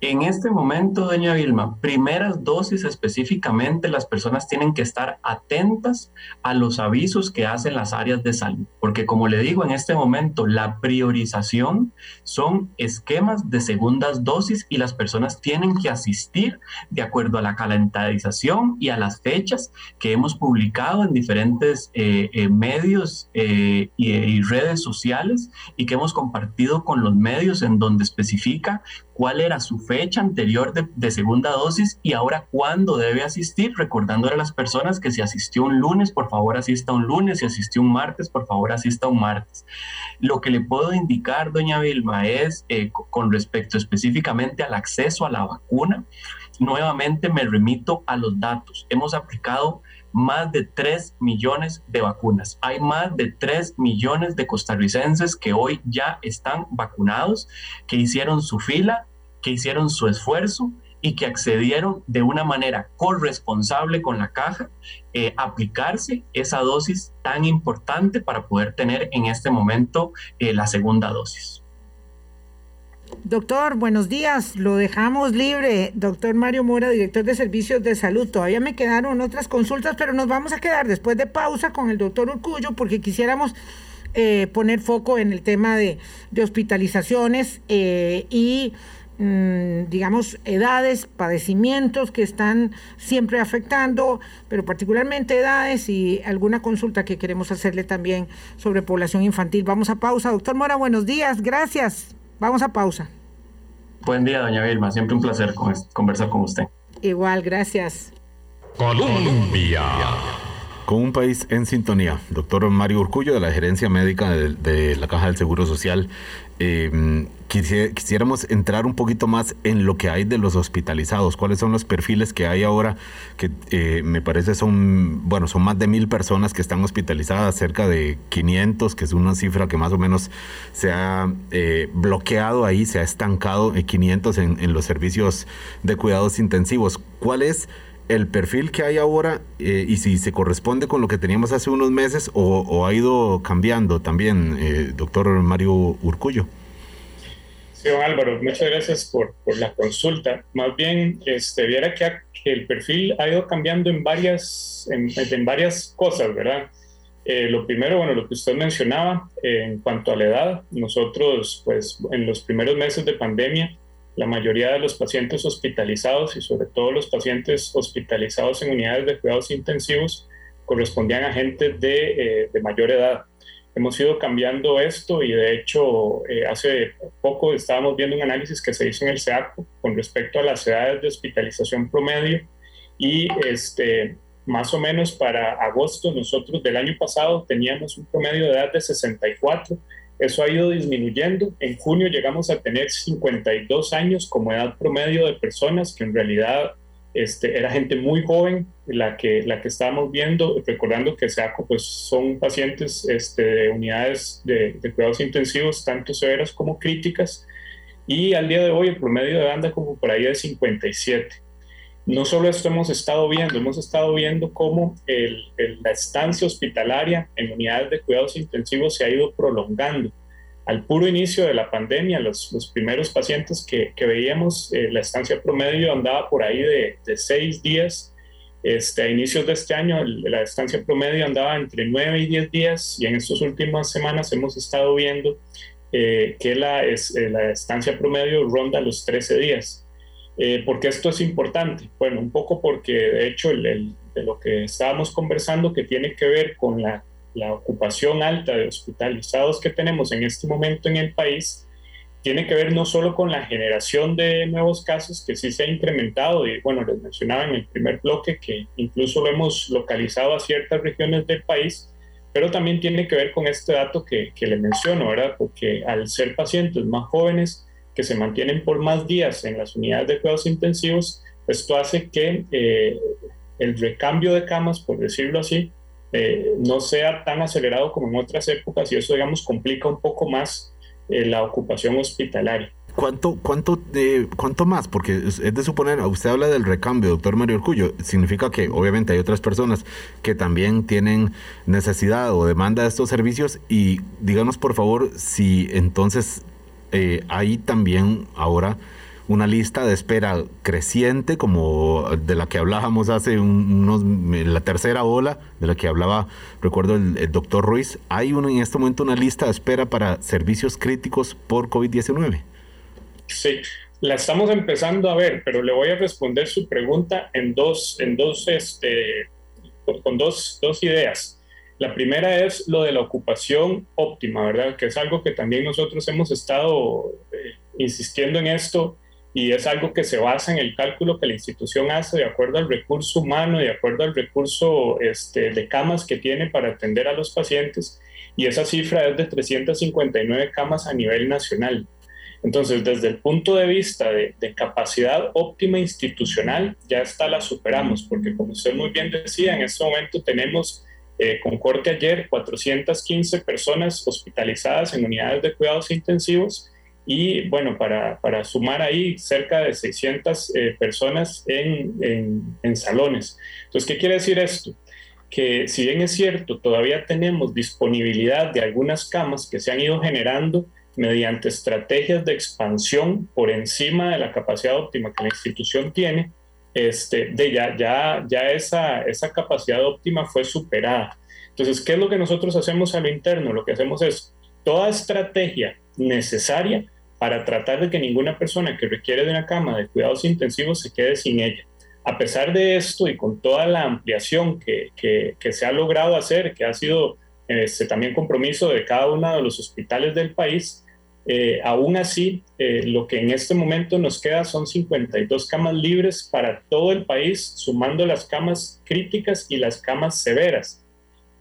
En este momento, doña Vilma, primeras dosis específicamente, las personas tienen que estar atentas a los avisos que hacen las áreas de salud, porque como le digo, en este momento la priorización son esquemas de segundas dosis y las personas tienen que asistir de acuerdo a la calendarización y a las fechas que hemos publicado en diferentes eh, eh, medios eh, y, y redes sociales y que hemos compartido con los medios en donde especifica cuál era su fecha anterior de, segunda dosis y ahora cuándo debe asistir, recordándole a las personas que si asistió un lunes, por favor asista un lunes, si asistió un martes, por favor asista un martes. Lo que le puedo indicar, doña Vilma, es eh, con respecto específicamente al acceso a la vacuna, nuevamente me remito a los datos. Hemos aplicado más de 3 millones de vacunas. Hay más de 3 millones de costarricenses que hoy ya están vacunados, que hicieron su fila, que hicieron su esfuerzo y que accedieron de una manera corresponsable con la caja eh, aplicarse esa dosis tan importante para poder tener en este momento eh, la segunda dosis. Doctor, buenos días. Lo dejamos libre. Doctor Mario Mora, director de Servicios de Salud. Todavía me quedaron otras consultas, pero nos vamos a quedar después de pausa con el doctor Urcullo porque quisiéramos eh, poner foco en el tema de, hospitalizaciones eh, y digamos, edades, padecimientos que están siempre afectando, pero particularmente edades y alguna consulta que queremos hacerle también sobre población infantil. Vamos a pausa. Doctor Mora, buenos días. Gracias. Vamos a pausa. Buen día, doña Vilma. Siempre un placer conversar con usted. Igual, gracias. Colombia. Con un país en sintonía, doctor Mario Urcullo de la Gerencia Médica de, la Caja del Seguro Social. Eh, quisiéramos entrar un poquito más en lo que hay de los hospitalizados, cuáles son los perfiles que hay ahora, que eh, me parece son, bueno, son más de mil personas que están hospitalizadas, cerca de 500, que es una cifra que más o menos se ha eh, bloqueado ahí, se ha estancado en 500 en, los servicios de cuidados intensivos. ¿Cuál es el perfil que hay ahora eh, y si se corresponde con lo que teníamos hace unos meses o, ha ido cambiando también, doctor Mario Urcullo? Sí, don Álvaro, muchas gracias por, por la consulta. Más bien, este, viera que, el perfil ha ido cambiando en varias, en, en varias cosas, ¿verdad? Eh, lo primero, bueno, lo que usted mencionaba eh, en cuanto a la edad, nosotros, pues, en los primeros meses de pandemia, la mayoría de los pacientes hospitalizados y sobre todo los pacientes hospitalizados en unidades de cuidados intensivos correspondían a gente de, eh, mayor edad. Hemos ido cambiando esto y de hecho eh, hace poco estábamos viendo un análisis que se hizo en el SEACO con respecto a las edades de hospitalización promedio y este, más o menos para agosto nosotros del año pasado teníamos un promedio de edad de 64, eso ha ido disminuyendo, en junio llegamos a tener 52 años como edad promedio de personas que en realidad este, era gente muy joven la que, la que estábamos viendo, recordando que SEACO pues, son pacientes este, de unidades de, cuidados intensivos, tanto severas como críticas, y al día de hoy el promedio de anda como por ahí de 57. No solo esto hemos estado viendo, hemos estado viendo cómo la estancia hospitalaria en unidades de cuidados intensivos se ha ido prolongando al puro inicio de la pandemia, los, primeros pacientes que, veíamos, eh, la estancia promedio andaba por ahí de, seis días. Este, a inicios de este año, la estancia promedio andaba entre nueve y diez días y en estas últimas semanas hemos estado viendo eh, que eh, la estancia promedio ronda los 13 días. Porque esto es importante? Bueno, un poco porque de hecho el, de lo que estábamos conversando que tiene que ver con la la ocupación alta de hospitalizados que tenemos en este momento en el país tiene que ver no solo con la generación de nuevos casos que sí se ha incrementado y bueno, les mencionaba en el primer bloque que incluso lo hemos localizado a ciertas regiones del país, pero también tiene que ver con este dato que, que le menciono, ¿verdad? Porque al ser pacientes más jóvenes que se mantienen por más días en las unidades de cuidados intensivos, esto hace que eh, el recambio de camas, por decirlo así, eh, no sea tan acelerado como en otras épocas y eso, digamos, complica un poco más eh, la ocupación hospitalaria. ¿Cuánto, cuánto, ¿Cuánto más? Porque es de suponer, usted habla del recambio, doctor Mario Orcullo, significa que obviamente hay otras personas que también tienen necesidad o demanda de estos servicios y díganos por favor si entonces hay también ahora una lista de espera creciente como de la que hablábamos hace unos, la tercera ola, de la que hablaba, recuerdo, el, doctor Ruiz. ¿Hay en este momento una lista de espera para servicios críticos por COVID-19? Sí, la estamos empezando a ver, pero le voy a responder su pregunta en dos, en dos, este, con dos, dos ideas. La primera es lo de la ocupación óptima, ¿verdad? Que es algo que también nosotros hemos estado eh, insistiendo en esto y es algo que se basa en el cálculo que la institución hace de acuerdo al recurso humano, de acuerdo al recurso este, de camas que tiene para atender a los pacientes, y esa cifra es de 359 camas a nivel nacional. Entonces, desde el punto de vista de, capacidad óptima institucional, ya está la superamos, porque como usted muy bien decía, en este momento tenemos, eh, con corte ayer, 415 personas hospitalizadas en unidades de cuidados intensivos y bueno, para, para sumar ahí cerca de 600 eh, personas en, en, en, salones. Entonces, ¿qué quiere decir esto? Que si bien es cierto, todavía tenemos disponibilidad de algunas camas que se han ido generando, mediante estrategias de expansión por encima de la capacidad óptima que la institución tiene, este, de ya, ya, ya esa, esa capacidad óptima fue superada. Entonces, ¿qué es lo que nosotros hacemos a lo interno? Lo que hacemos es toda estrategia necesaria para tratar de que ninguna persona que requiere de una cama de cuidados intensivos se quede sin ella. A pesar de esto y con toda la ampliación que, que, se ha logrado hacer, que ha sido este, también compromiso de cada uno de los hospitales del país, eh, aún así, eh, lo que en este momento nos queda son 52 camas libres para todo el país, sumando las camas críticas y las camas severas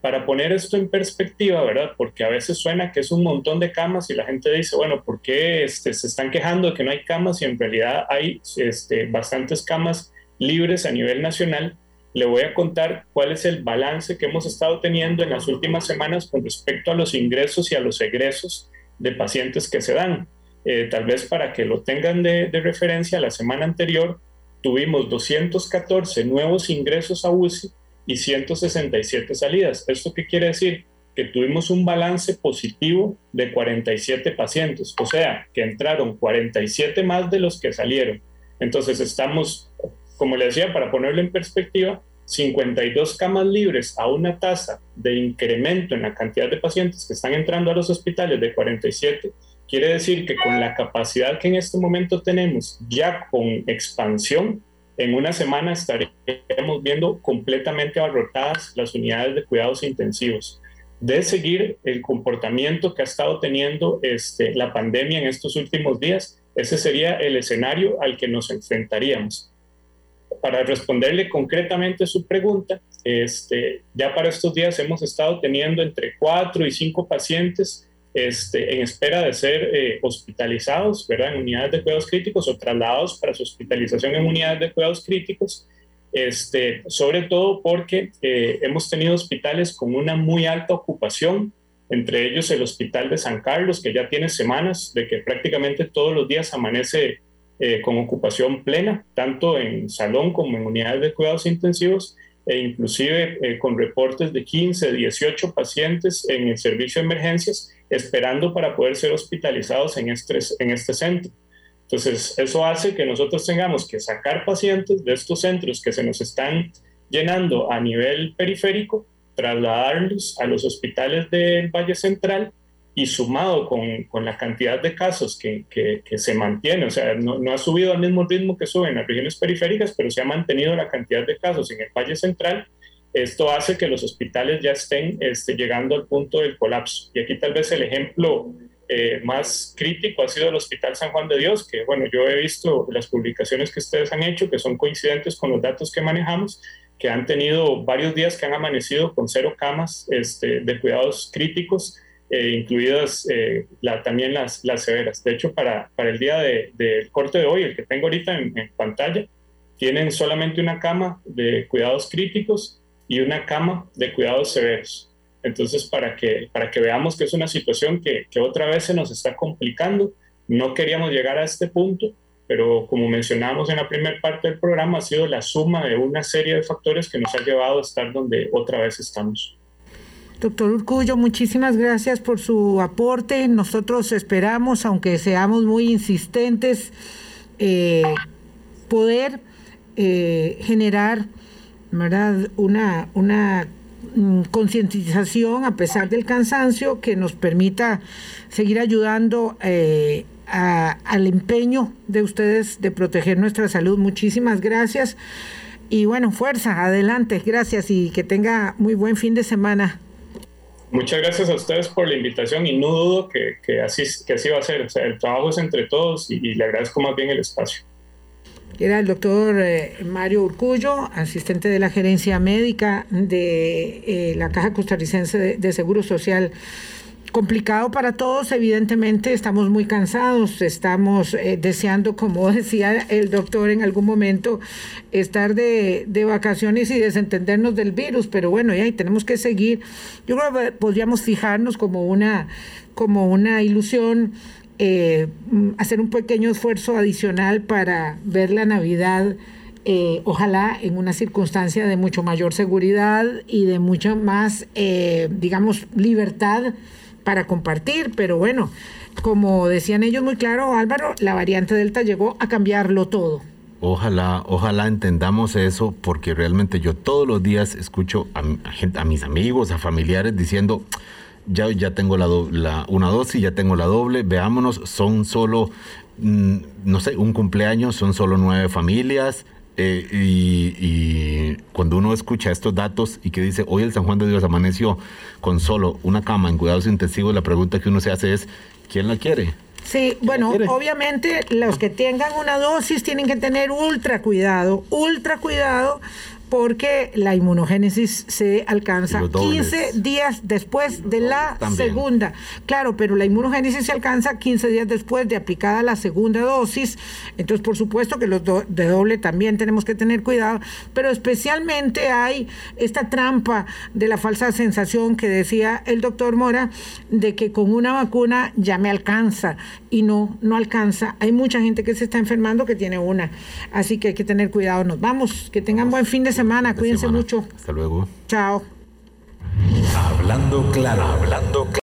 para poner esto en perspectiva, ¿verdad? Porque a veces suena que es un montón de camas y la gente dice, bueno, ¿por qué este, se están quejando de que no hay camas y en realidad hay este, bastantes camas libres a nivel nacional? Le voy a contar cuál es el balance que hemos estado teniendo en las últimas semanas con respecto a los ingresos y a los egresos de pacientes que se dan. Eh, tal vez para que lo tengan de, de referencia, la semana anterior tuvimos 214 nuevos ingresos a UCI y 167 salidas. ¿Esto qué quiere decir? Que tuvimos un balance positivo de 47 pacientes, o sea, que entraron 47 más de los que salieron. Entonces estamos, como le decía, para ponerlo en perspectiva, 52 camas libres a una tasa de incremento en la cantidad de pacientes que están entrando a los hospitales de 47, quiere decir que con la capacidad que en este momento tenemos, ya con expansión, en una semana estaremos viendo completamente abarrotadas las unidades de cuidados intensivos. De seguir el comportamiento que ha estado teniendo este, la pandemia en estos últimos días, ese sería el escenario al que nos enfrentaríamos. Para responderle concretamente su pregunta, este, ya para estos días hemos estado teniendo entre cuatro y cinco pacientes este, en espera de ser eh, hospitalizados, ¿verdad? En unidades de cuidados críticos o trasladados para su hospitalización en unidades de cuidados críticos, este, sobre todo porque eh, hemos tenido hospitales con una muy alta ocupación, entre ellos el Hospital de San Carlos, que ya tiene semanas de que prácticamente todos los días amanece eh, con ocupación plena, tanto en salón como en unidades de cuidados intensivos, e inclusive con reportes de 15, 18 pacientes en el servicio de emergencias esperando para poder ser hospitalizados en este, en este centro. Entonces, eso hace que nosotros tengamos que sacar pacientes de estos centros que se nos están llenando a nivel periférico, trasladarlos a los hospitales del Valle Central y sumado con, con la cantidad de casos que, que, se mantiene, o sea, no, no, ha subido al mismo ritmo que sube en las regiones periféricas, pero se ha mantenido la cantidad de casos en el Valle Central, esto hace que los hospitales ya estén este, llegando al punto del colapso. Y aquí tal vez el ejemplo eh, más crítico ha sido el Hospital San Juan de Dios, que bueno, yo he visto las publicaciones que ustedes han hecho, que son coincidentes con los datos que manejamos, que han tenido varios días que han amanecido con cero camas este, de cuidados críticos, eh, incluidas eh, también las, las severas. De hecho, para, el día del de, corte de hoy, el que tengo ahorita en, pantalla, tienen solamente una cama de cuidados críticos y una cama de cuidados severos. Entonces, para que, para que veamos que es una situación que, que otra vez se nos está complicando, no queríamos llegar a este punto, pero como mencionamos en la primera parte del programa, ha sido la suma de una serie de factores que nos ha llevado a estar donde otra vez estamos. Doctor Urcullo, muchísimas gracias por su aporte. Nosotros esperamos, aunque seamos muy insistentes, eh, poder eh, generar ¿verdad? Una, una mm, concientización a pesar del cansancio que nos permita seguir ayudando eh, al empeño de ustedes de proteger nuestra salud. Muchísimas gracias y bueno, fuerza, adelante, gracias y que tenga muy buen fin de semana. Muchas gracias a ustedes por la invitación y no dudo que, así, que así va a ser. O sea, el trabajo es entre todos y le agradezco más bien el espacio era el doctor eh, Mario Urcullo, asistente de la gerencia médica de eh, la Caja Costarricense de, Seguro Social. Complicado para todos, evidentemente, estamos muy cansados, estamos eh, deseando, como decía el doctor en algún momento, estar de, de, vacaciones y desentendernos del virus, pero bueno, ya tenemos que seguir. Yo creo que podríamos fijarnos como una, como una ilusión eh, hacer un pequeño esfuerzo adicional para ver la Navidad, eh, ojalá en una circunstancia de mucho mayor seguridad y de mucha más, eh, digamos, libertad para compartir, pero bueno, como decían ellos muy claro, Álvaro, la variante Delta llegó a cambiarlo todo. Ojalá, ojalá entendamos eso, porque realmente yo todos los días escucho a, gente, a mis amigos, a familiares diciendo, ya, ya tengo la, la, una dosis, ya tengo la doble, veámonos, son solo, mm, no sé, un cumpleaños, son solo nueve familias, eh, y, cuando uno escucha estos datos y que dice, hoy el San Juan de Dios amaneció con solo una cama en cuidados intensivos, la pregunta que uno se hace es, ¿quién la quiere? Sí, bueno, obviamente los que tengan una dosis tienen que tener ultra cuidado, ultra cuidado porque la inmunogénesis se alcanza 15 días después de la segunda. Claro, pero la inmunogénesis se alcanza 15 días después de aplicada la segunda dosis. Entonces, por supuesto que los de doble también tenemos que tener cuidado, pero especialmente hay esta trampa de la falsa sensación que decía el doctor Mora de que con una vacuna ya me alcanza y no, no alcanza. Hay mucha gente que se está enfermando que tiene una. Así que hay que tener cuidado. Nos vamos. Que tengan buen fin de semana semana. Cuídense mucho. Hasta luego. Chao. Hablando claro, hablando claro.